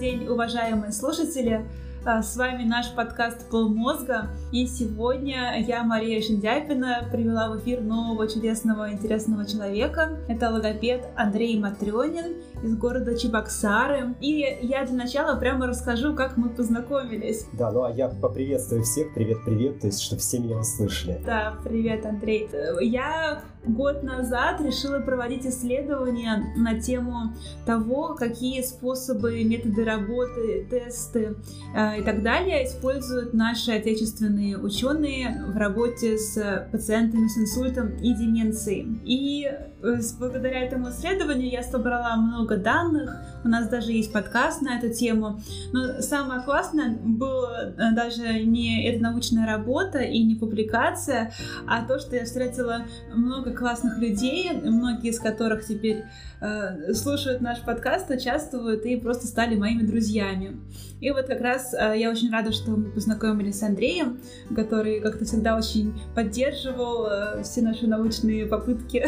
день, уважаемые слушатели! А, с вами наш подкаст «Полмозга». И сегодня я, Мария Шиндяпина, привела в эфир нового чудесного, интересного человека. Это логопед Андрей Матрёнин из города Чебоксары. И я для начала прямо расскажу, как мы познакомились. Да, ну а я поприветствую всех. Привет-привет, то есть, чтобы все меня услышали. Да, привет, Андрей. Я год назад решила проводить исследования на тему того, какие способы, методы работы, тесты э, и так далее используют наши отечественные ученые в работе с пациентами с инсультом и деменцией. И э, благодаря этому исследованию я собрала много данных, у нас даже есть подкаст на эту тему. Но самое классное было э, даже не эта научная работа и не публикация, а то, что я встретила много много классных людей, многие из которых теперь э, слушают наш подкаст, участвуют и просто стали моими друзьями. И вот как раз э, я очень рада, что мы познакомились с Андреем, который как-то всегда очень поддерживал э, все наши научные попытки,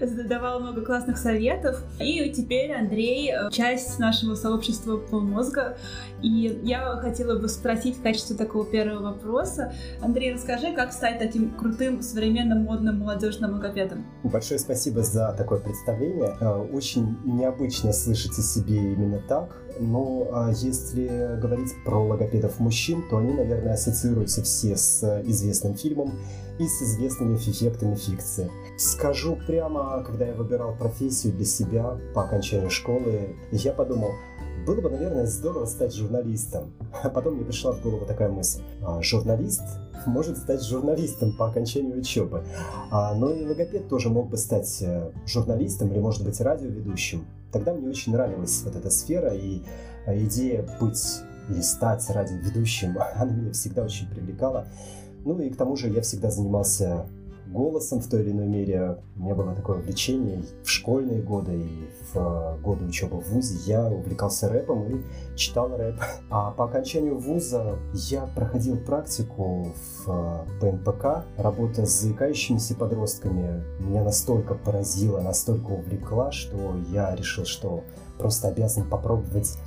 давал много классных советов. И теперь Андрей э, часть нашего сообщества полмозга. И я хотела бы спросить в качестве такого первого вопроса. Андрей, расскажи, как стать таким крутым, современным, модным, молодежным логопедом? Большое спасибо за такое представление. Очень необычно слышать о себе именно так. Но а если говорить про логопедов мужчин, то они, наверное, ассоциируются все с известным фильмом и с известными эффектами фикции. Скажу прямо, когда я выбирал профессию для себя по окончанию школы, я подумал, было бы, наверное, здорово стать журналистом. А потом мне пришла в голову такая мысль. А, журналист может стать журналистом по окончанию учебы. А, но и логопед тоже мог бы стать э, журналистом или, может быть, радиоведущим. Тогда мне очень нравилась вот эта сфера, и э, идея быть или стать радиоведущим, она меня всегда очень привлекала. Ну и к тому же я всегда занимался голосом в той или иной мере. У меня было такое увлечение в школьные годы и в э, годы учебы в ВУЗе. Я увлекался рэпом и читал рэп. А по окончанию ВУЗа я проходил практику в э, ПНПК. Работа с заикающимися подростками меня настолько поразила, настолько увлекла, что я решил, что просто обязан попробовать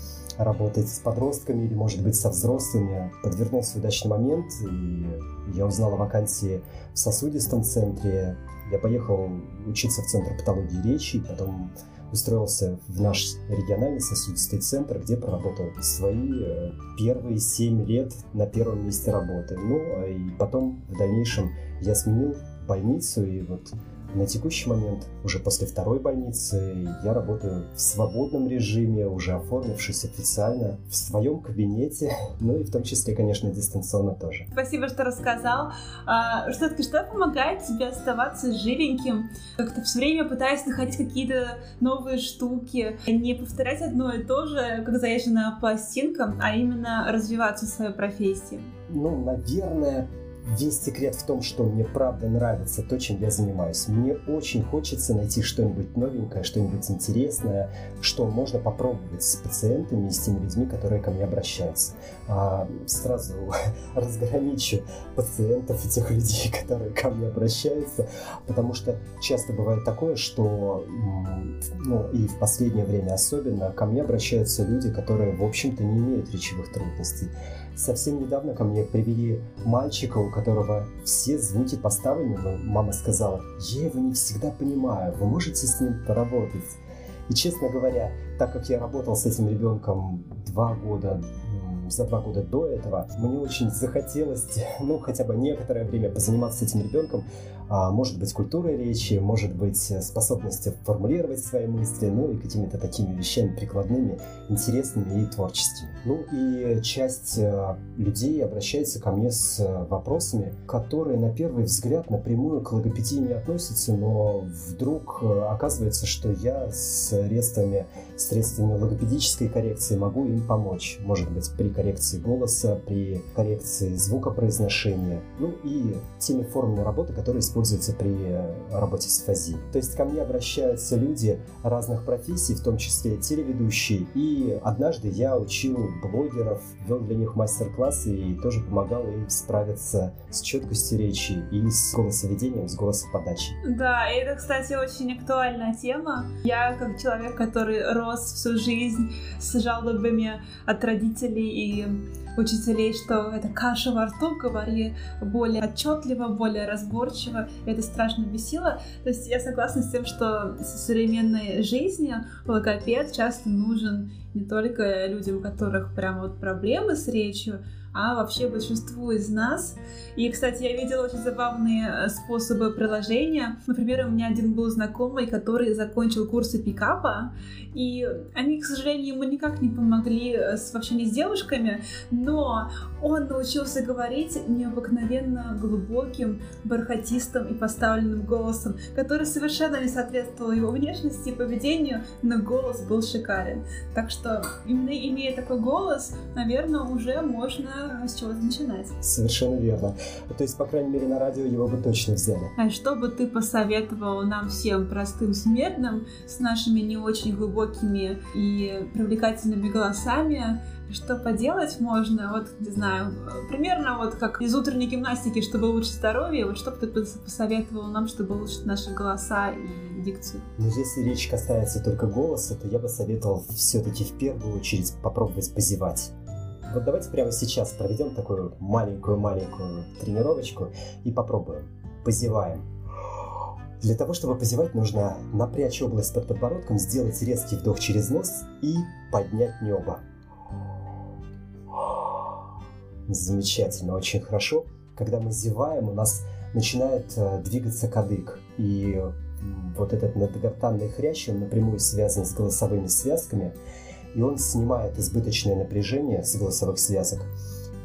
работать с подростками или, может быть, со взрослыми. Подвернулся удачный момент, и я узнал о вакансии в сосудистом центре. Я поехал учиться в Центр патологии речи, потом устроился в наш региональный сосудистый центр, где проработал свои э, первые семь лет на первом месте работы. Ну, а и потом в дальнейшем я сменил больницу, и вот на текущий момент, уже после второй больницы, я работаю в свободном режиме, уже оформившись официально в своем кабинете, ну и в том числе, конечно, дистанционно тоже. Спасибо, что рассказал. А, что, помогает тебе оставаться живеньким, как-то все время пытаясь находить какие-то новые штуки, не повторять одно и то же, как заезженная по стенкам, а именно развиваться в своей профессии? Ну, наверное, Весь секрет в том, что мне правда нравится то, чем я занимаюсь. Мне очень хочется найти что-нибудь новенькое, что-нибудь интересное, что можно попробовать с пациентами и с теми людьми, которые ко мне обращаются. А, сразу разграничу пациентов и тех людей, которые ко мне обращаются, потому что часто бывает такое, что, ну и в последнее время особенно, ко мне обращаются люди, которые, в общем-то, не имеют речевых трудностей Совсем недавно ко мне привели мальчика, у которого все звуки поставлены, но мама сказала, я его не всегда понимаю, вы можете с ним поработать? И, честно говоря, так как я работал с этим ребенком два года за два года до этого, мне очень захотелось, ну, хотя бы некоторое время позаниматься с этим ребенком, может быть, культурой речи, может быть, способностью формулировать свои мысли, ну, и какими-то такими вещами прикладными, интересными и творческими. Ну, и часть э, людей обращается ко мне с вопросами, которые, на первый взгляд, напрямую к логопедии не относятся, но вдруг э, оказывается, что я средствами, средствами логопедической коррекции могу им помочь. Может быть, при коррекции голоса, при коррекции звукопроизношения, ну и теми формами работы, которые используют используется при работе с фази. То есть ко мне обращаются люди разных профессий, в том числе телеведущие. И однажды я учил блогеров, вел для них мастер-классы и тоже помогал им справиться с четкостью речи и с голосоведением, с голосоподачей. Да, и это, кстати, очень актуальная тема. Я, как человек, который рос всю жизнь с жалобами от родителей и учителей, что это каша во рту, говори более отчетливо, более разборчиво. И это страшно бесило. То есть я согласна с тем, что в современной жизни логопед часто нужен не только людям, у которых прям вот проблемы с речью, а вообще большинству из нас. И, кстати, я видела очень забавные э, способы приложения. Например, у меня один был знакомый, который закончил курсы пикапа, и они, к сожалению, ему никак не помогли э, с, вообще не с девушками, но он научился говорить необыкновенно глубоким, бархатистым и поставленным голосом, который совершенно не соответствовал его внешности и поведению, но голос был шикарен. Так что, именно имея такой голос, наверное, уже можно с чего-то начинать. Совершенно верно. То есть, по крайней мере, на радио его бы точно взяли. А что бы ты посоветовал нам всем простым смертным с нашими не очень глубокими и привлекательными голосами что поделать можно, вот, не знаю, примерно вот как из утренней гимнастики, чтобы улучшить здоровье, вот что бы ты посоветовал нам, чтобы улучшить наши голоса и дикцию? Ну, если речь касается только голоса, то я бы советовал все-таки в первую очередь попробовать позевать. Вот давайте прямо сейчас проведем такую маленькую-маленькую тренировочку и попробуем. Позеваем. Для того, чтобы позевать, нужно напрячь область под подбородком, сделать резкий вдох через нос и поднять небо. Замечательно, очень хорошо. Когда мы зеваем, у нас начинает э, двигаться кадык. И вот этот надгортанный хрящ, он напрямую связан с голосовыми связками, и он снимает избыточное напряжение с голосовых связок.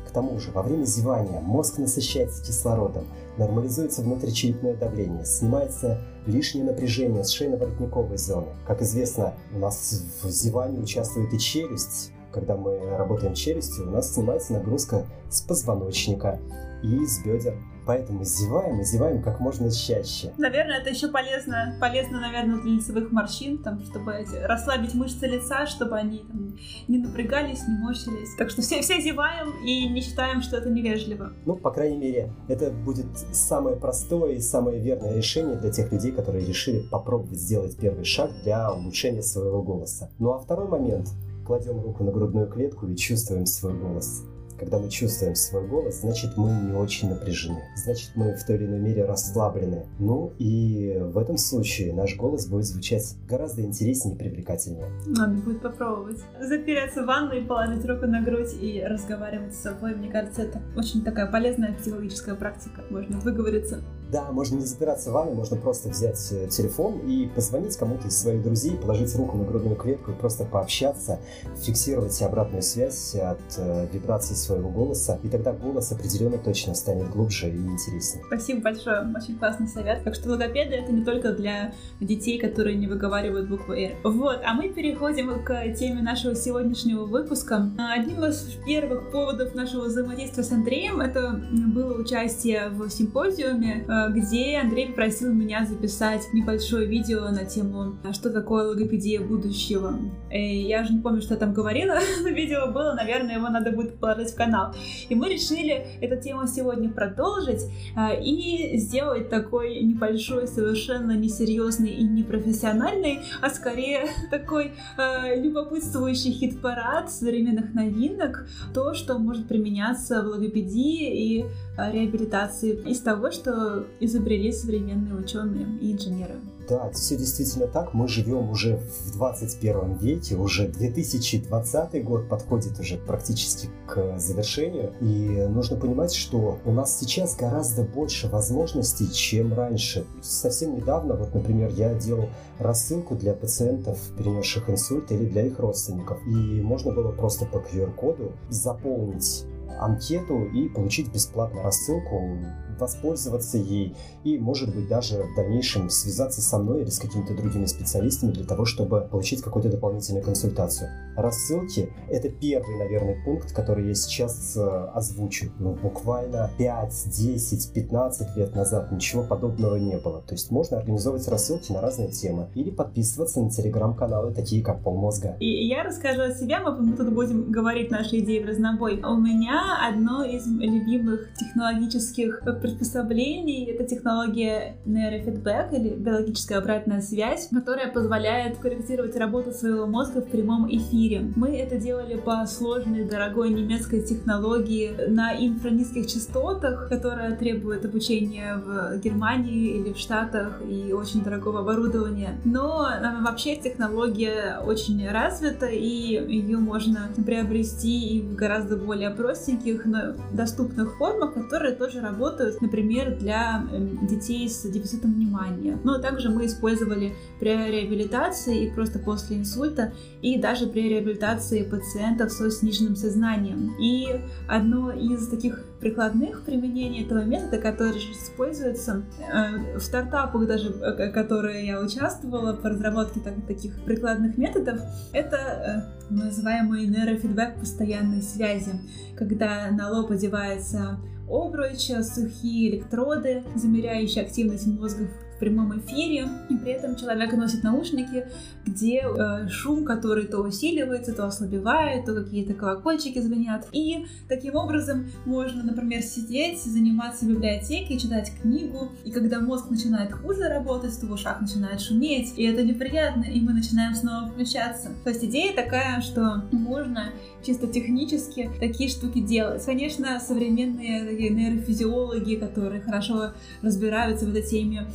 К тому же, во время зевания мозг насыщается кислородом, нормализуется внутричерепное давление, снимается лишнее напряжение с шейно-воротниковой зоны. Как известно, у нас в зевании участвует и челюсть, когда мы работаем челюстью, у нас снимается нагрузка с позвоночника и с бедер. Поэтому зеваем и зеваем как можно чаще. Наверное, это еще полезно, полезно, наверное, для лицевых морщин, там, чтобы эти, расслабить мышцы лица, чтобы они там, не напрягались, не морщились. Так что все, все зеваем и не считаем, что это невежливо. Ну, по крайней мере, это будет самое простое и самое верное решение для тех людей, которые решили попробовать сделать первый шаг для улучшения своего голоса. Ну а второй момент кладем руку на грудную клетку и чувствуем свой голос. Когда мы чувствуем свой голос, значит мы не очень напряжены. Значит мы в той или иной мере расслаблены. Ну и в этом случае наш голос будет звучать гораздо интереснее и привлекательнее. Надо будет попробовать. Запереться в ванну и положить руку на грудь и разговаривать с собой. Мне кажется, это очень такая полезная психологическая практика. Можно выговориться. Да, можно не запираться в ванной, можно просто взять э, телефон и позвонить кому-то из своих друзей, положить руку на грудную клетку и просто пообщаться, фиксировать обратную связь от э, вибраций своего голоса, и тогда голос определенно точно станет глубже и интереснее. Спасибо большое, очень классный совет. Так что логопеды это не только для детей, которые не выговаривают букву «Р». Вот, а мы переходим к теме нашего сегодняшнего выпуска. Одним из первых поводов нашего взаимодействия с Андреем это было участие в симпозиуме где Андрей попросил меня записать небольшое видео на тему «А «Что такое логопедия будущего?». И я уже не помню, что я там говорила, но видео было, наверное, его надо будет положить в канал. И мы решили эту тему сегодня продолжить э, и сделать такой небольшой, совершенно несерьезный и непрофессиональный, а скорее такой э, любопытствующий хит-парад современных новинок, то, что может применяться в логопедии и реабилитации из того, что изобрели современные ученые и инженеры. Да, все действительно так. Мы живем уже в 21 веке, уже 2020 год подходит уже практически к завершению. И нужно понимать, что у нас сейчас гораздо больше возможностей, чем раньше. Совсем недавно, вот, например, я делал рассылку для пациентов, перенесших инсульт или для их родственников. И можно было просто по QR-коду заполнить анкету и получить бесплатно рассылку воспользоваться ей и, может быть, даже в дальнейшем связаться со мной или с какими-то другими специалистами для того, чтобы получить какую-то дополнительную консультацию. Рассылки — это первый, наверное, пункт, который я сейчас э, озвучу. Ну, буквально 5, 10, 15 лет назад ничего подобного не было. То есть можно организовывать рассылки на разные темы или подписываться на телеграм-каналы, такие как Полмозга. И я расскажу о себе, мы тут будем говорить наши идеи в разнобой. У меня одно из любимых технологических приспособлений — это технология нейрофидбэк или биологическая обратная связь, которая позволяет корректировать работу своего мозга в прямом эфире. Мы это делали по сложной, дорогой немецкой технологии на инфранизких частотах, которая требует обучения в Германии или в Штатах и очень дорогого оборудования. Но э, вообще технология очень развита, и ее можно приобрести и в гораздо более простеньких, но доступных формах, которые тоже работают, например, для эм, детей с дефицитом внимания. Но также мы использовали при реабилитации и просто после инсульта, и даже при реабилитации пациентов со сниженным сознанием. И одно из таких прикладных применений этого метода, который используется э, в стартапах даже, э, которые я участвовала по разработке так, таких прикладных методов, это э, называемый нейрофидбэк постоянной связи, когда на лоб одевается обруч, сухие электроды, замеряющие активность мозга в прямом эфире, и при этом человек носит наушники, где э, шум, который то усиливается, то ослабевает, то какие-то колокольчики звенят. И таким образом можно, например, сидеть, заниматься в библиотеке, читать книгу, и когда мозг начинает хуже работать, то в ушах начинает шуметь, и это неприятно, и мы начинаем снова включаться. То есть идея такая, что можно чисто технически такие штуки делать. Конечно, современные нейрофизиологи, которые хорошо разбираются в этой теме,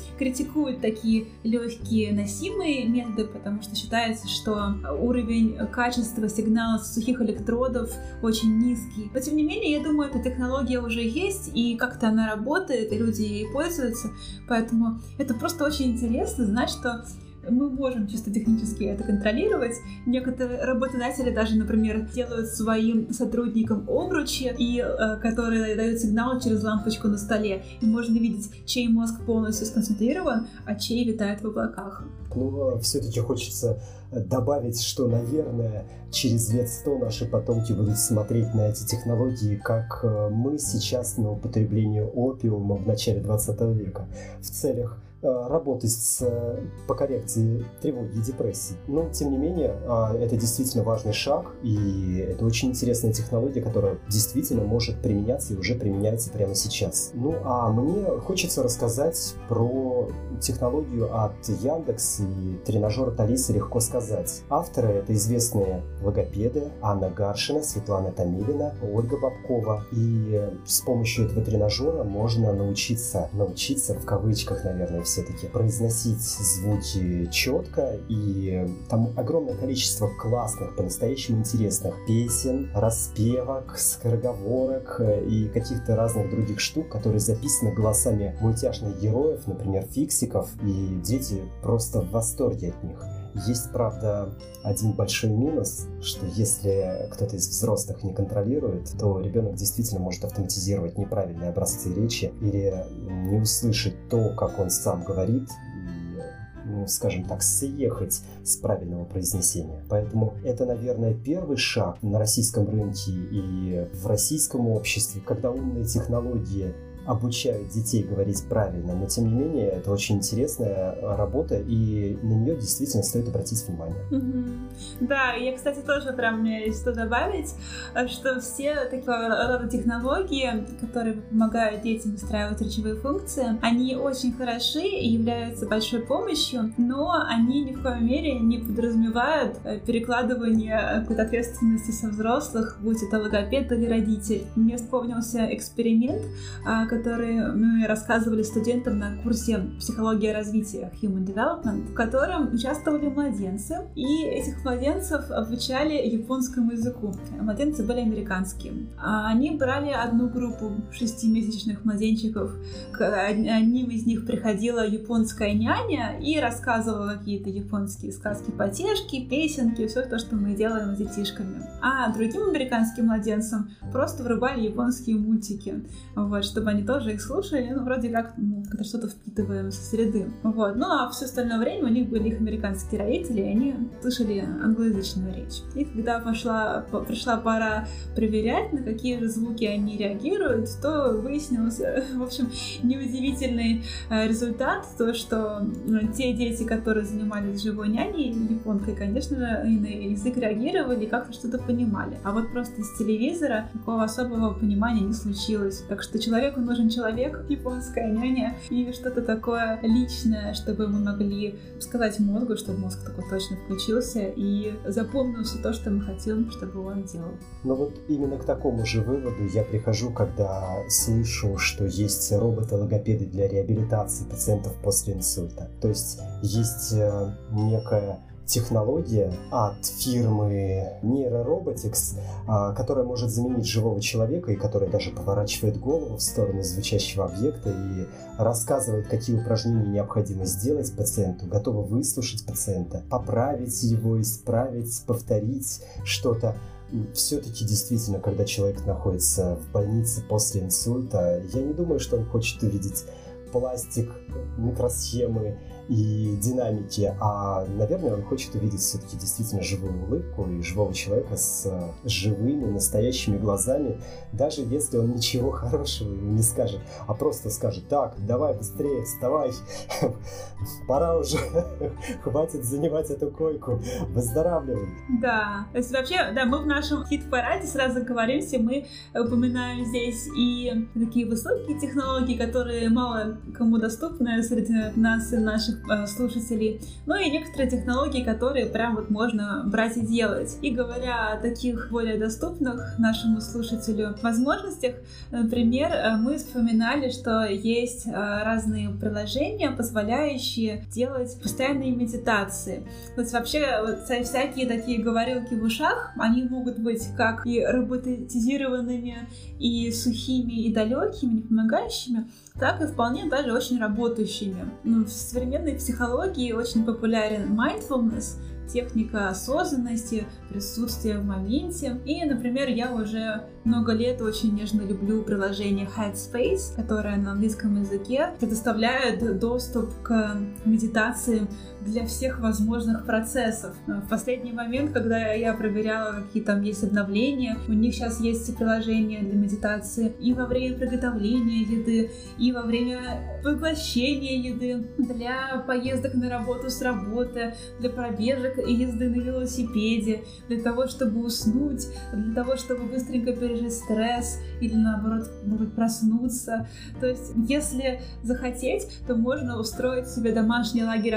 такие легкие носимые методы, потому что считается, что уровень качества сигнала с сухих электродов очень низкий. Но тем не менее, я думаю, эта технология уже есть, и как-то она работает, и люди ей пользуются. Поэтому это просто очень интересно знать, что мы можем чисто технически это контролировать. Некоторые работодатели даже, например, делают своим сотрудникам обручи, и, э, которые дают сигнал через лампочку на столе. И можно видеть, чей мозг полностью сконцентрирован, а чей витает в облаках. Ну, все-таки хочется добавить, что, наверное, через лет сто наши потомки будут смотреть на эти технологии, как э, мы сейчас на употребление опиума в начале 20 века в целях Э, работать с, э, по коррекции тревоги и депрессии. Но, тем не менее, а, это действительно важный шаг, и это очень интересная технология, которая действительно может применяться и уже применяется прямо сейчас. Ну, а мне хочется рассказать про технологию от Яндекс и тренажер от Алисы «Легко сказать». Авторы — это известные логопеды Анна Гаршина, Светлана Томилина, Ольга Бабкова. И с помощью этого тренажера можно научиться, научиться в кавычках, наверное, все-таки произносить звуки четко, и там огромное количество классных, по-настоящему интересных песен, распевок, скороговорок э, и каких-то разных других штук, которые записаны голосами мультяшных героев, например, фиксиков, и дети просто в восторге от них. Есть, правда, один большой минус, что если кто-то из взрослых не контролирует, то ребенок действительно может автоматизировать неправильные образцы речи или не услышать то, как он сам говорит, ну, скажем так, съехать с правильного произнесения. Поэтому это, наверное, первый шаг на российском рынке и в российском обществе, когда умные технологии обучают детей говорить правильно, но тем не менее это очень интересная работа, и на нее действительно стоит обратить внимание. Mm-hmm. Да, я, кстати, тоже прям мне есть что добавить, что все такого рода технологии, которые помогают детям устраивать речевые функции, они очень хороши и являются большой помощью, но они ни в коем мере не подразумевают э, перекладывание какой-то ответственности со взрослых, будь это логопед или родитель. Мне вспомнился эксперимент, а, которые мы рассказывали студентам на курсе «Психология развития» Human Development, в котором участвовали младенцы, и этих младенцев обучали японскому языку. Младенцы были американские. А они брали одну группу шестимесячных младенчиков, к одним из них приходила японская няня и рассказывала какие-то японские сказки, потешки, песенки, все то, что мы делаем с детишками. А другим американским младенцам просто врубали японские мультики, вот, чтобы они они тоже их слушали, ну, вроде как, это что-то впитываем со среды. Вот. Ну, а все остальное время у них были их американские родители, и они слышали англоязычную речь. И когда пошла, пришла пора проверять, на какие же звуки они реагируют, то выяснилось, в общем, неудивительный э, результат, то, что те дети, которые занимались живой няней, японкой, конечно же, и на язык реагировали, как-то что-то понимали. А вот просто из телевизора такого особого понимания не случилось. Так что человеку нужен человек, японская няня, и что-то такое личное, чтобы мы могли сказать мозгу, чтобы мозг такой точно включился и запомнил все то, что мы хотим, чтобы он делал. Но вот именно к такому же выводу я прихожу, когда слышу, что есть роботы-логопеды для реабилитации пациентов после инсульта. То есть есть э, некая технология от фирмы Neurorobotics, а, которая может заменить живого человека и которая даже поворачивает голову в сторону звучащего объекта и рассказывает, какие упражнения необходимо сделать пациенту, готова выслушать пациента, поправить его, исправить, повторить что-то. Все-таки действительно, когда человек находится в больнице после инсульта, я не думаю, что он хочет увидеть пластик, микросхемы и динамики, а, наверное, он хочет увидеть все-таки действительно живую улыбку и живого человека с живыми, настоящими глазами, даже если он ничего хорошего ему не скажет, а просто скажет, так, давай быстрее, вставай, пора уже, хватит занимать эту койку, выздоравливай. Да, то есть вообще, да, мы в нашем хит-параде сразу говоримся, мы упоминаем здесь и такие высокие технологии, которые мало кому доступны среди нас и наших э, слушателей, ну и некоторые технологии, которые прям вот можно брать и делать. И говоря о таких более доступных нашему слушателю возможностях, например, э, мы вспоминали, что есть э, разные приложения, позволяющие делать постоянные медитации. То есть вообще вот всякие такие говорилки в ушах, они могут быть как и роботизированными, и сухими, и далекими, не помогающими, так и вполне даже очень работающими. Ну, в современной психологии очень популярен mindfulness, техника осознанности, присутствия в моменте. И, например, я уже много лет очень нежно люблю приложение Headspace, которое на английском языке предоставляет доступ к медитации для всех возможных процессов. В последний момент, когда я проверяла, какие там есть обновления, у них сейчас есть приложение для медитации и во время приготовления еды, и во время поглощения еды, для поездок на работу с работы, для пробежек и езды на велосипеде, для того, чтобы уснуть, для того, чтобы быстренько пережить стресс или наоборот, может проснуться. То есть, если захотеть, то можно устроить себе домашний лагерь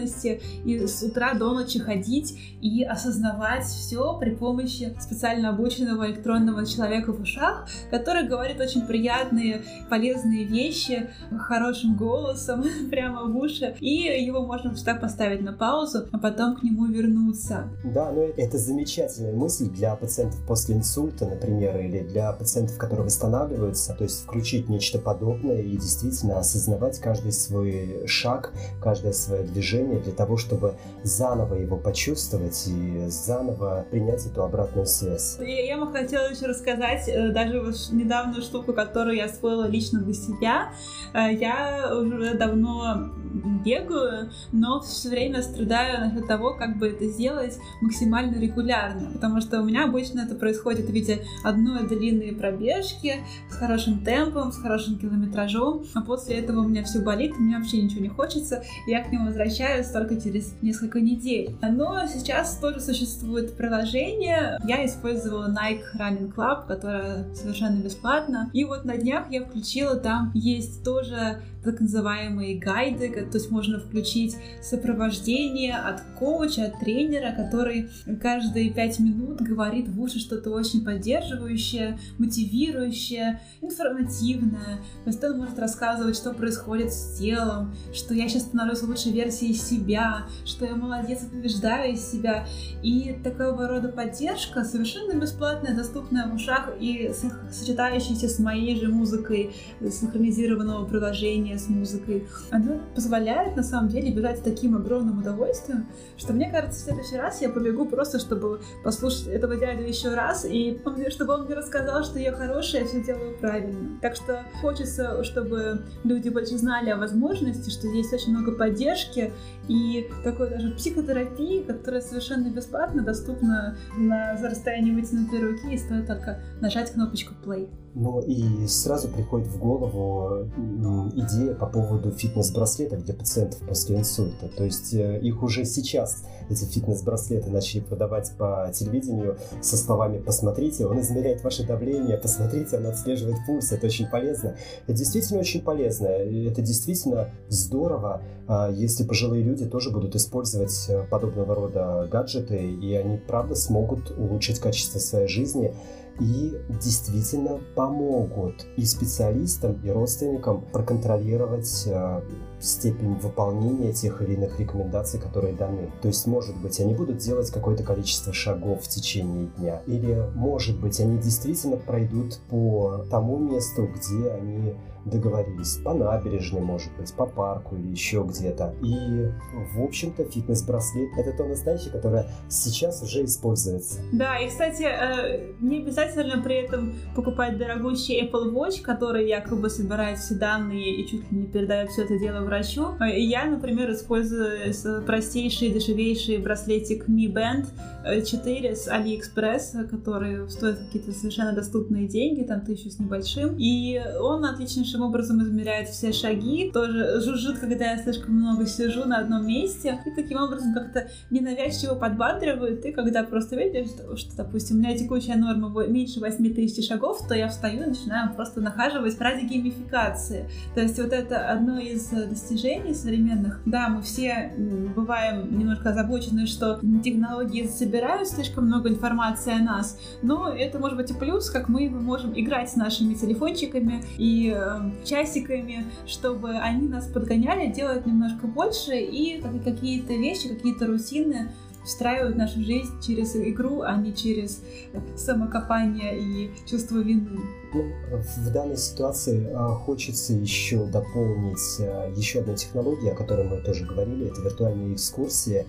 осознанности и с утра до ночи ходить и осознавать все при помощи специально обученного электронного человека в ушах, который говорит очень приятные, полезные вещи хорошим голосом прямо в уши, и его можно так поставить на паузу, а потом к нему вернуться. Да, но это замечательная мысль для пациентов после инсульта, например, или для пациентов, которые восстанавливаются, то есть включить нечто подобное и действительно осознавать каждый свой шаг, каждое свое движение для того, чтобы заново его почувствовать и заново принять эту обратную связь. Я бы хотела еще рассказать э, даже недавнюю штуку, которую я освоила лично для себя. Э, я уже давно бегаю, но все время страдаю насчет того, как бы это сделать максимально регулярно, потому что у меня обычно это происходит в виде одной длинной пробежки с хорошим темпом, с хорошим километражом, а после этого у меня все болит, у меня вообще ничего не хочется, и я к нему возвращаюсь только через несколько недель. Но сейчас тоже существует приложение, я использовала Nike Running Club, которое совершенно бесплатно, и вот на днях я включила, там есть тоже так называемые гайды, то есть можно включить сопровождение от коуча, от тренера, который каждые пять минут говорит в уши что-то очень поддерживающее, мотивирующее, информативное. То есть он может рассказывать, что происходит с телом, что я сейчас становлюсь лучшей версией себя, что я молодец, побеждаю себя. И такого рода поддержка совершенно бесплатная, доступная в ушах и сочетающаяся с моей же музыкой синхронизированного приложения, с музыкой, оно позволяет на самом деле бежать с таким огромным удовольствием, что мне кажется, в следующий раз я побегу просто, чтобы послушать этого дядю еще раз, и чтобы он мне рассказал, что я хорошая, я все делаю правильно. Так что хочется, чтобы люди больше знали о возможности, что есть очень много поддержки и такой даже психотерапии, которая совершенно бесплатно доступна на расстоянии вытянутой руки, и стоит только нажать кнопочку play. Ну и сразу приходит в голову идея по поводу фитнес-браслетов для пациентов после инсульта. То есть э, их уже сейчас, эти фитнес-браслеты, начали продавать по телевидению со словами «посмотрите, он измеряет ваше давление, посмотрите, он отслеживает пульс». Это очень полезно. Это действительно очень полезно. Это действительно здорово, а, если пожилые люди тоже будут использовать э, подобного рода гаджеты, и они, правда, смогут улучшить качество своей жизни и действительно помогут и специалистам, и родственникам проконтролировать э, степень выполнения тех или иных рекомендаций, которые даны. То есть, может быть, они будут делать какое-то количество шагов в течение дня, или, может быть, они действительно пройдут по тому месту, где они договорились. По набережной, может быть, по парку или еще где-то. И, в общем-то, фитнес-браслет — это то настоящее, которое сейчас уже используется. Да, и, кстати, э, не обязательно при этом покупать дорогущий Apple Watch, который якобы собирает все данные и чуть ли не передает все это дело врачу. Э, я, например, использую простейший, дешевейший браслетик Mi Band 4 э, с AliExpress, который стоит какие-то совершенно доступные деньги, там тысячу с небольшим. И он отличнейшим образом измеряет все шаги, тоже жужжит, когда я слишком много сижу на одном месте, и таким образом как-то ненавязчиво подбадривает. И когда просто видишь, что, что допустим, у меня текущая норма меньше 8 тысяч шагов, то я встаю и начинаю просто нахаживать ради геймификации. То есть вот это одно из достижений современных. Да, мы все бываем немножко озабочены, что технологии собирают слишком много информации о нас, но это может быть и плюс, как мы можем играть с нашими телефончиками и э, часиками, чтобы они нас подгоняли, делать немножко больше и какие-то вещи, какие-то рутины встраивают нашу жизнь через игру, а не через самокопание и чувство вины. Ну, в данной ситуации а, хочется еще дополнить а, еще одну технологию, о которой мы тоже говорили, это виртуальные экскурсии,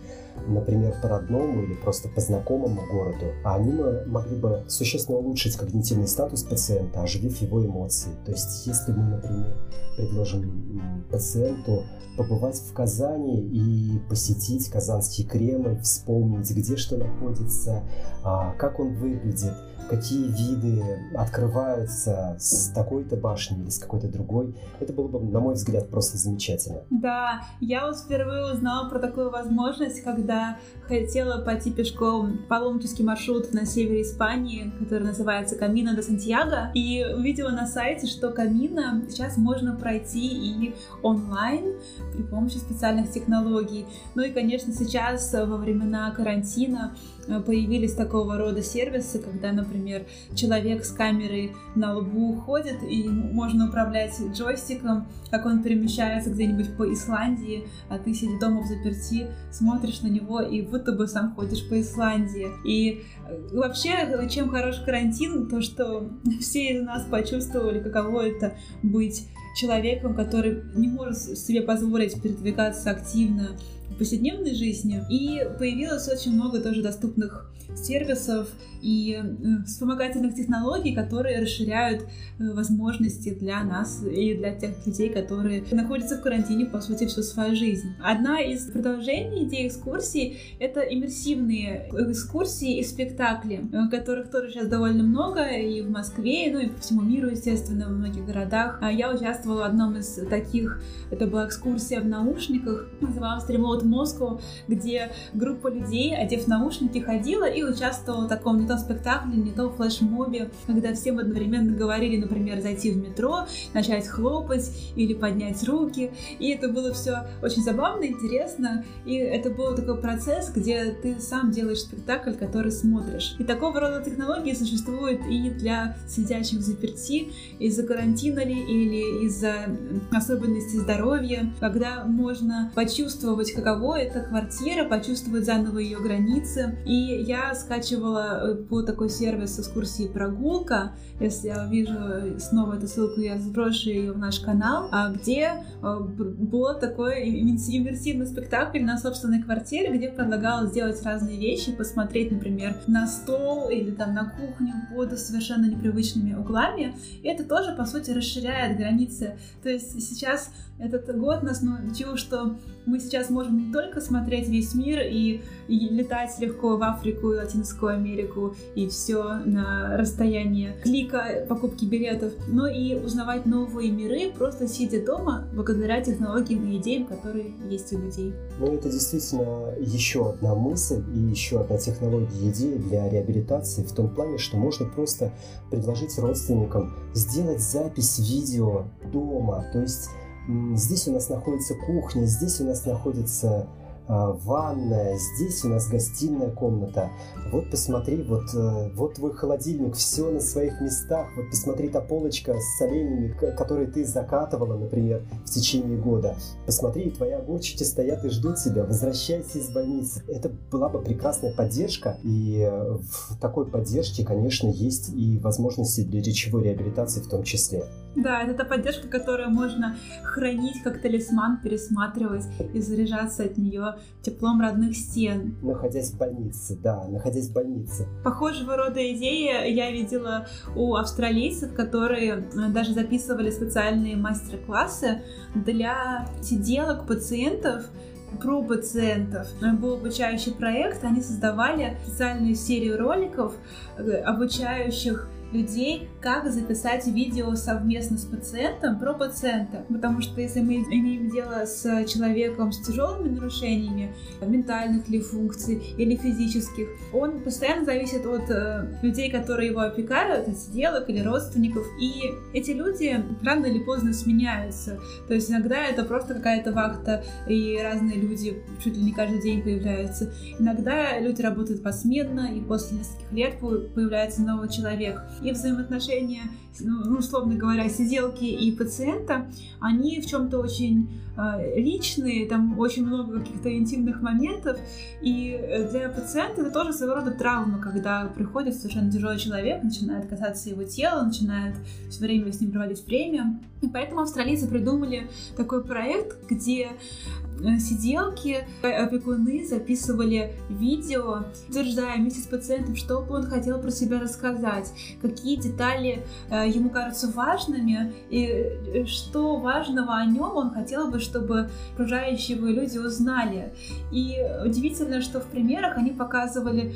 например, по родному или просто по знакомому городу. А они могли бы существенно улучшить когнитивный статус пациента, оживив его эмоции. То есть, если мы, например, предложим пациенту побывать в Казани и посетить Казанский Кремль, вспомнить, где что находится, а, как он выглядит, какие виды открываются с такой-то башни или с какой-то другой. Это было бы, на мой взгляд, просто замечательно. Да, я вот впервые узнала про такую возможность, когда хотела пойти пешком паломнический маршрут на севере Испании, который называется Камина де Сантьяго, и увидела на сайте, что Камина сейчас можно пройти и онлайн при помощи специальных технологий. Ну и, конечно, сейчас во времена карантина появились такого рода сервисы, когда, например, человек с камерой на лбу ходит, и можно управлять джойстиком, как он перемещается где-нибудь по Исландии, а ты сидишь дома в заперти, смотришь на него и будто бы сам ходишь по Исландии. И э, вообще, чем хорош карантин, то, что все из нас почувствовали, каково это быть человеком, который не может себе позволить передвигаться активно повседневной жизни. И появилось очень много тоже доступных сервисов и э, вспомогательных технологий, которые расширяют э, возможности для нас и для тех людей, которые находятся в карантине, по сути, всю свою жизнь. Одна из продолжений идеи экскурсий — это иммерсивные экскурсии и спектакли, э, которых тоже сейчас довольно много и в Москве, ну и по всему миру, естественно, в многих городах. А я участвовала в одном из таких, это была экскурсия в наушниках, называлась Remote Moscow, где группа людей, одев наушники, ходила и участвовала в таком не то спектакле, не то флешмобе, когда всем одновременно говорили, например, зайти в метро, начать хлопать или поднять руки. И это было все очень забавно, интересно. И это был такой процесс, где ты сам делаешь спектакль, который смотришь. И такого рода технологии существуют и для сидящих в заперти из-за карантина ли или из-за особенностей здоровья, когда можно почувствовать, каково каково это квартира, почувствовать заново ее границы. И я скачивала э, по такой сервис экскурсии «Прогулка». Если я увижу снова эту ссылку, я сброшу ее в наш канал, а где э, был такой иммерсивный спектакль на собственной квартире, где предлагалось сделать разные вещи, посмотреть, например, на стол или там на кухню под совершенно непривычными углами. И это тоже, по сути, расширяет границы. То есть сейчас этот год нас научил, что мы сейчас можем только смотреть весь мир и, и летать легко в Африку и Латинскую Америку и все на расстоянии клика покупки билетов, но и узнавать новые миры, просто сидя дома, благодаря технологиям и идеям, которые есть у людей. Ну, это действительно еще одна мысль и еще одна технология и идея для реабилитации в том плане, что можно просто предложить родственникам сделать запись видео дома, то есть Здесь у нас находится кухня, здесь у нас находится ванная, здесь у нас гостиная комната. Вот посмотри, вот, э, вот твой холодильник, все на своих местах. Вот посмотри, та полочка с соленьями, которые ты закатывала, например, в течение года. Посмотри, твои огурчики стоят и ждут тебя. Возвращайся из больницы. Это была бы прекрасная поддержка. И э, в такой поддержке, конечно, есть и возможности для речевой реабилитации в том числе. Да, это та поддержка, которую можно хранить как талисман, пересматривать и заряжаться от нее теплом родных стен. Находясь в больнице, да, находясь в больнице. Похожего рода идеи я видела у австралийцев, которые э, даже записывали специальные мастер-классы для сиделок пациентов, про пациентов. Был обучающий проект, они создавали специальную серию роликов, э, обучающих людей, как записать видео совместно с пациентом про пациента. Потому что если мы имеем дело с человеком с тяжелыми нарушениями, ментальных ли функций или физических, он постоянно зависит от э, людей, которые его опекают, от сиделок или родственников. И эти люди рано или поздно сменяются. То есть иногда это просто какая-то вахта, и разные люди чуть ли не каждый день появляются. Иногда люди работают посменно, и после нескольких лет появляется новый человек и взаимоотношения, ну, условно говоря, сиделки и пациента, они в чем-то очень э, личные, там очень много каких-то интимных моментов, и для пациента это тоже своего рода травма, когда приходит совершенно тяжелый человек, начинает касаться его тела, начинает все время с ним проводить время. И поэтому австралийцы придумали такой проект, где Э, сиделки, опекуны записывали видео, утверждая вместе с пациентом, что бы он хотел про себя рассказать, какие детали э, ему кажутся важными и э, что важного о нем он хотел бы, чтобы окружающие его люди узнали. И удивительно, что в примерах они показывали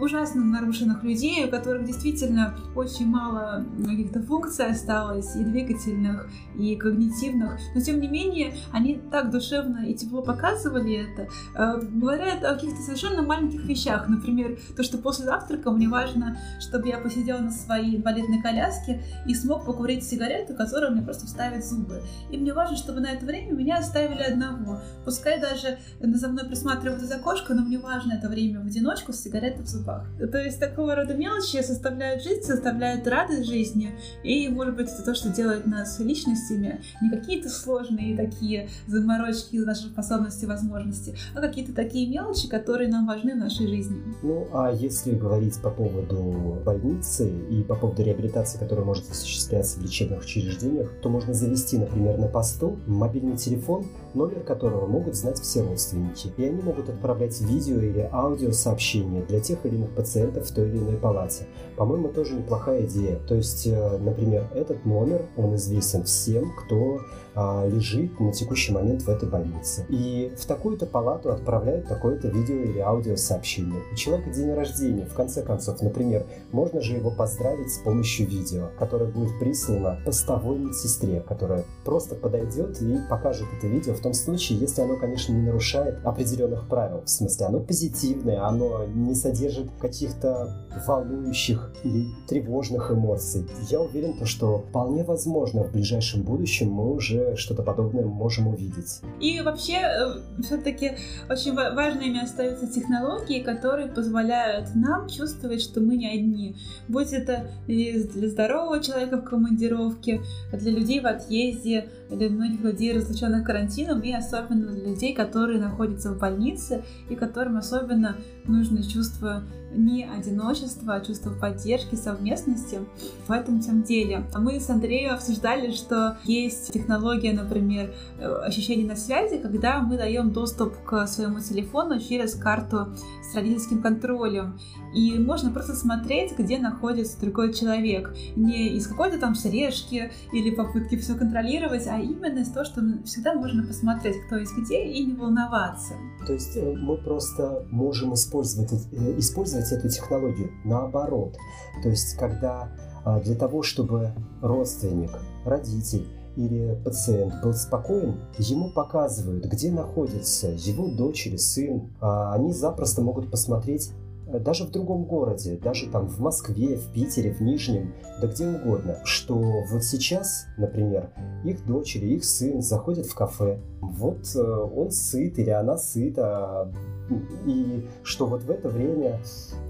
ужасно нарушенных людей, у которых действительно очень мало каких-то функций осталось, и двигательных, и когнитивных, но тем не менее они так душевно и тепло показывали это, э, говорят о каких-то совершенно маленьких вещах. Например, то, что после завтрака мне важно, чтобы я посидела на своей инвалидной коляске и смог покурить сигарету, которая мне просто вставит зубы. И мне важно, чтобы на это время меня оставили одного. Пускай даже за мной присматривают из окошка, но мне важно это время в одиночку с сигаретой в зубах. То есть такого рода мелочи составляют жизнь, составляют радость жизни. И, может быть, это то, что делает нас личностями. Не какие-то сложные такие заморочки наших способности, возможности, а какие-то такие мелочи, которые нам важны в нашей жизни. Ну, а если говорить по поводу больницы и по поводу реабилитации, которая может осуществляться в лечебных учреждениях, то можно завести, например, на посту мобильный телефон, номер которого могут знать все родственники. И они могут отправлять видео или аудио сообщения для тех или иных пациентов в той или иной палате. По-моему, тоже неплохая идея. То есть, э, например, этот номер, он известен всем, кто а, лежит на текущий момент в этой больнице. И в такую-то палату отправляют такое-то видео или аудиосообщение. У человека день рождения, в конце концов, например, можно же его поздравить с помощью видео, которое будет прислано постовой медсестре, которая просто подойдет и покажет это видео в том случае, если оно, конечно, не нарушает определенных правил. В смысле, оно позитивное, оно не содержит каких-то волнующих или тревожных эмоций. Я уверен, то, что вполне возможно в ближайшем будущем мы уже что-то подобное можем увидеть. И вообще вообще, э, все-таки очень важными остаются технологии, которые позволяют нам чувствовать, что мы не одни. Будь это для здорового человека в командировке, для людей в отъезде, для многих людей, разлученных карантином, и особенно для людей, которые находятся в больнице, и которым особенно нужно чувство не одиночества, а чувство поддержки, совместности в этом всем деле. Мы с Андреем обсуждали, что есть технология, например, э, ощущений на связи, когда мы даем доступ к своему телефону через карту с родительским контролем. И можно просто смотреть, где находится другой человек. Не из какой-то там срежки или попытки все контролировать, а именно из того, что всегда можно посмотреть, кто есть где, и не волноваться. То есть э, мы просто можем использовать, э, использовать эту технологию наоборот. То есть когда а, для того, чтобы родственник, родитель или пациент был спокоен, ему показывают, где находится его дочь или сын. А они запросто могут посмотреть даже в другом городе, даже там в Москве, в Питере, в Нижнем, да где угодно, что вот сейчас, например, их дочь или их сын заходит в кафе, вот э, он сыт или она сыта, и что вот в это время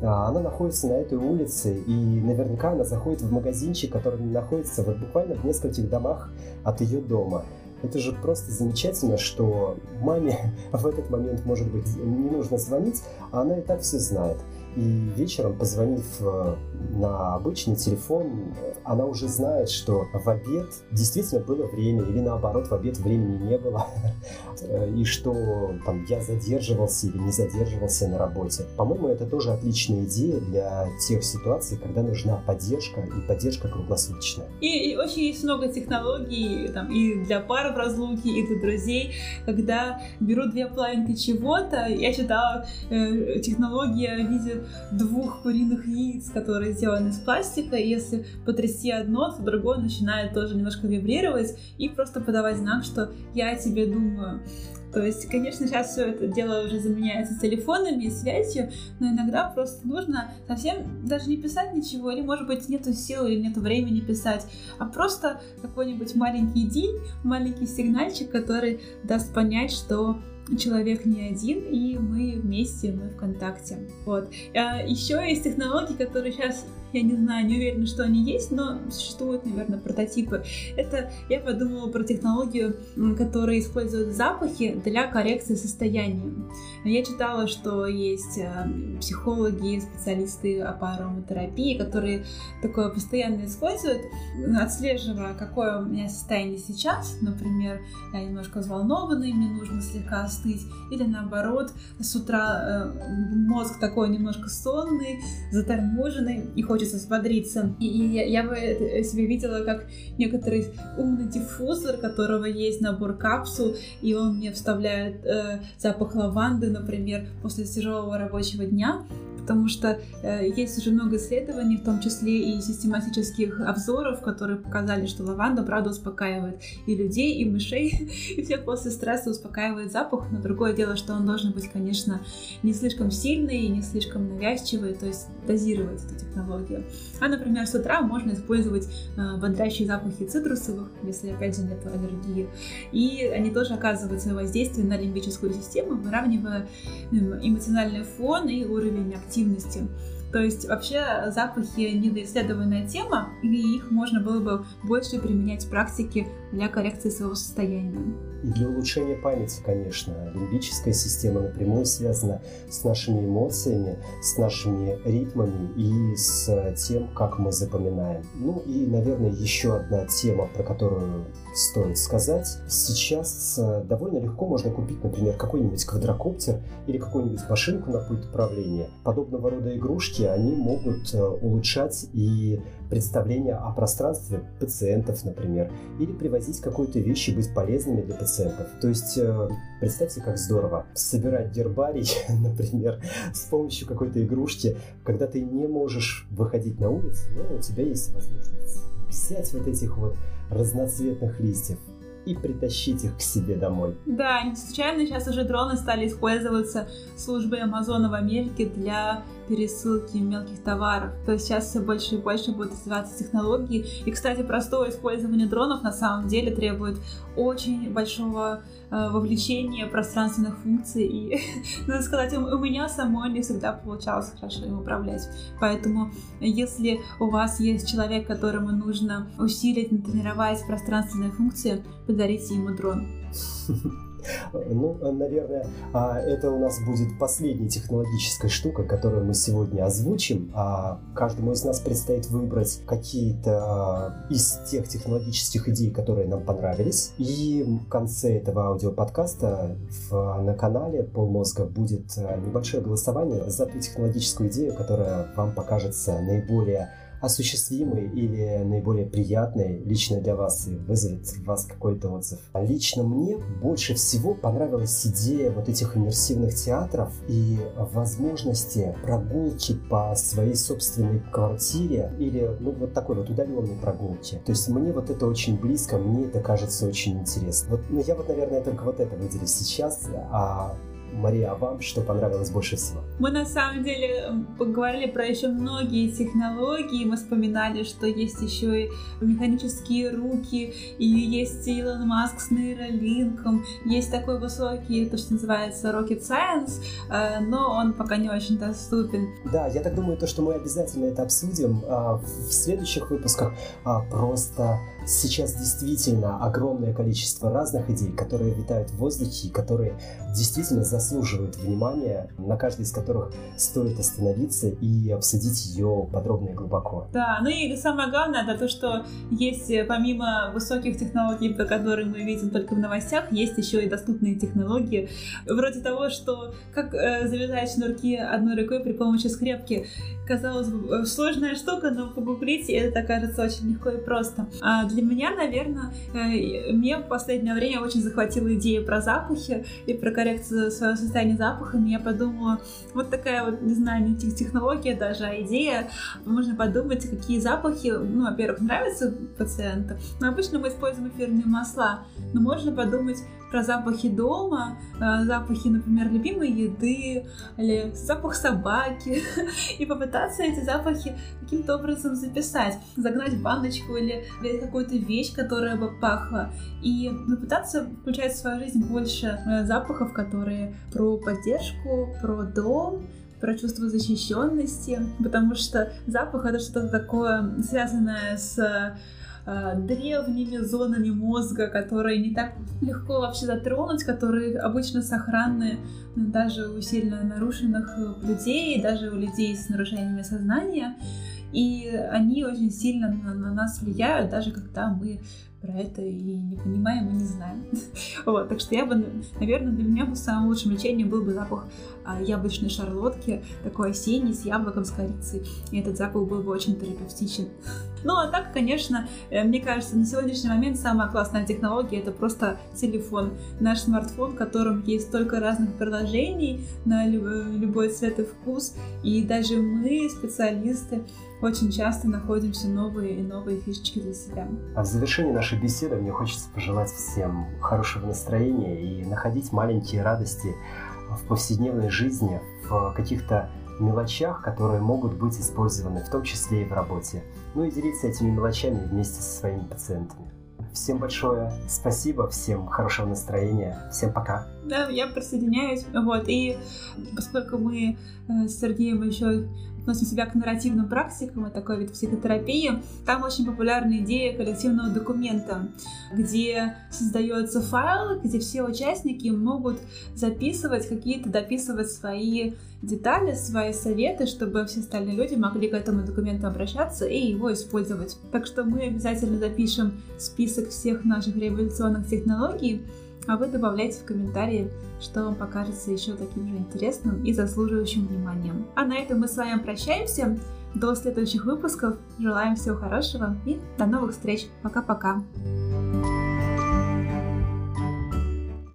а, она находится на этой улице, и наверняка она заходит в магазинчик, который находится вот буквально в нескольких домах от ее дома. Это же просто замечательно, что маме в этот момент, может быть, не нужно звонить, а она и так все знает. И вечером, позвонив э, на обычный телефон, она уже знает, что в обед действительно было время, или наоборот, в обед времени не было, и что там я задерживался или не задерживался на работе. По-моему, это тоже отличная идея для тех ситуаций, когда нужна поддержка, и поддержка круглосуточная. И, и очень есть много технологий там, и для пар в разлуке, и для друзей, когда берут две половинки чего-то. Я читала э, технология в двух куриных яиц, которые сделаны из пластика, и если потрясти одно, то другое начинает тоже немножко вибрировать и просто подавать знак, что я о тебе думаю. То есть, конечно, сейчас все это дело уже заменяется телефонами и связью, но иногда просто нужно совсем даже не писать ничего, или, может быть, нету сил или нету времени писать, а просто какой-нибудь маленький день, маленький сигнальчик, который даст понять, что человек не один, и мы вместе, мы в контакте. Вот. А еще есть технологии, которые сейчас я не знаю, не уверена, что они есть, но существуют, наверное, прототипы. Это я подумала про технологию, которая использует запахи для коррекции состояния. Я читала, что есть э, психологи, специалисты по ароматерапии, которые такое постоянно используют, отслеживая, какое у меня состояние сейчас. Например, я немножко взволнованный, мне нужно слегка остыть. Или наоборот, с утра э, мозг такой немножко сонный, заторможенный и хочет хочется взбодриться. И, и я, я бы себе видела как некоторый умный диффузор, которого есть набор капсул, и он мне вставляет э, запах лаванды, например, после тяжелого рабочего дня потому что э, есть уже много исследований, в том числе и систематических обзоров, которые показали, что лаванда, правда, успокаивает и людей, и мышей, и всех после стресса успокаивает запах, но другое дело, что он должен быть, конечно, не слишком сильный и не слишком навязчивый, то есть дозировать эту технологию. А, например, с утра можно использовать э, бодрящие запахи цитрусовых, если, опять же, нет аллергии, и они тоже оказывают свое воздействие на лимбическую систему, выравнивая эмоциональный фон и уровень активности активности. То есть вообще запахи недоисследованная тема, и их можно было бы больше применять в практике для коррекции своего состояния. И для улучшения памяти, конечно. Лимбическая система напрямую связана с нашими эмоциями, с нашими ритмами и с тем, как мы запоминаем. Ну и, наверное, еще одна тема, про которую стоит сказать. Сейчас э, довольно легко можно купить, например, какой-нибудь квадрокоптер или какую-нибудь машинку на пульт управления. Подобного рода игрушки, они могут э, улучшать и представление о пространстве пациентов, например, или привозить какую-то вещь и быть полезными для пациентов. То есть э, представьте, как здорово собирать гербарий, например, с помощью какой-то игрушки, когда ты не можешь выходить на улицу, но у тебя есть возможность взять вот этих вот разноцветных листьев, и притащить их к себе домой. Да, не случайно сейчас уже дроны стали использоваться службой Амазона в Америке для пересылки мелких товаров. То есть сейчас все больше и больше будут развиваться технологии. И, кстати, простое использование дронов на самом деле требует очень большого э, вовлечения пространственных функций. И, надо сказать, у, у меня самой не всегда получалось хорошо им управлять. Поэтому, если у вас есть человек, которому нужно усилить, натренировать пространственные функции, подарите ему дрон. Ну, наверное, а, это у нас будет последняя технологическая штука, которую мы сегодня озвучим. А каждому из нас предстоит выбрать какие-то а, из тех технологических идей, которые нам понравились. И в конце этого аудиоподкаста на канале Полмозга будет небольшое голосование за ту технологическую идею, которая вам покажется наиболее осуществимый или наиболее приятный лично для вас и вызовет в вас какой-то отзыв. А лично мне больше всего понравилась идея вот этих иммерсивных театров и возможности прогулки по своей собственной квартире или ну вот такой вот удаленной прогулки. То есть мне вот это очень близко, мне это кажется очень интересно. Вот, ну я вот, наверное, только вот это выделю сейчас, а Мария, а вам что понравилось больше всего? Мы на самом деле поговорили про еще многие технологии. Мы вспоминали, что есть еще и механические руки, и есть Илон Маск с нейролинком, есть такой высокий, то, что называется Rocket Science, э, но он пока не очень доступен. Да, я так думаю, то, что мы обязательно это обсудим а, в следующих выпусках. А, просто сейчас действительно огромное количество разных идей, которые витают в воздухе которые действительно заслуживают внимания, на каждой из которых стоит остановиться и обсудить ее подробно и глубоко. Да, ну и самое главное, это то, что есть э, помимо высоких технологий, про которые мы видим только в новостях, есть еще и доступные технологии, вроде того, что как э, завязать шнурки одной рукой при помощи скрепки. Казалось бы, э, сложная штука, но погуглите, это кажется очень легко и просто. А для меня, наверное, э, мне в последнее время очень захватила идея про запахи и про коррекцию своего состояния запахами. Я подумала, вот такая вот, не знаю, не технология даже, а идея. Можно подумать, какие запахи, ну, во-первых, нравятся пациенту. Но обычно мы используем эфирные масла. Но можно подумать, про запахи дома, э, запахи, например, любимой еды или запах собаки, и попытаться эти запахи каким-то образом записать, загнать баночку или какую-то вещь, которая бы пахла, и попытаться включать в свою жизнь больше э, запахов, которые про поддержку, про дом, про чувство защищенности, потому что запах это что-то такое связанное с Э, древними зонами мозга, которые не так легко вообще затронуть, которые обычно сохранны даже у сильно нарушенных людей, даже у людей с нарушениями сознания. И они очень сильно на, на нас влияют, даже когда мы про это и не понимаем и не знаем. вот, так что я бы, наверное, для меня бы самым лучшим лечением был бы запах а, яблочной шарлотки, такой осенний, с яблоком, с корицей. И этот запах был бы очень терапевтичен. ну, а так, конечно, э, мне кажется, на сегодняшний момент самая классная технология — это просто телефон. Наш смартфон, в котором есть столько разных приложений на любой цвет и вкус. И даже мы, специалисты, очень часто находим все новые и новые фишечки для себя. А в завершении нашей беседы мне хочется пожелать всем хорошего настроения и находить маленькие радости в повседневной жизни, в каких-то мелочах, которые могут быть использованы, в том числе и в работе. Ну и делиться этими мелочами вместе со своими пациентами. Всем большое спасибо, всем хорошего настроения, всем пока. Да, я присоединяюсь. Вот, и поскольку мы э, с Сергеем еще относим себя к нарративным практикам, это такой вид психотерапии, там очень популярна идея коллективного документа, где создается файл, где все участники могут записывать какие-то, дописывать свои детали, свои советы, чтобы все остальные люди могли к этому документу обращаться и его использовать. Так что мы обязательно запишем список всех наших революционных технологий, а вы добавляйте в комментарии, что вам покажется еще таким же интересным и заслуживающим вниманием. А на этом мы с вами прощаемся. До следующих выпусков. Желаем всего хорошего и до новых встреч. Пока-пока.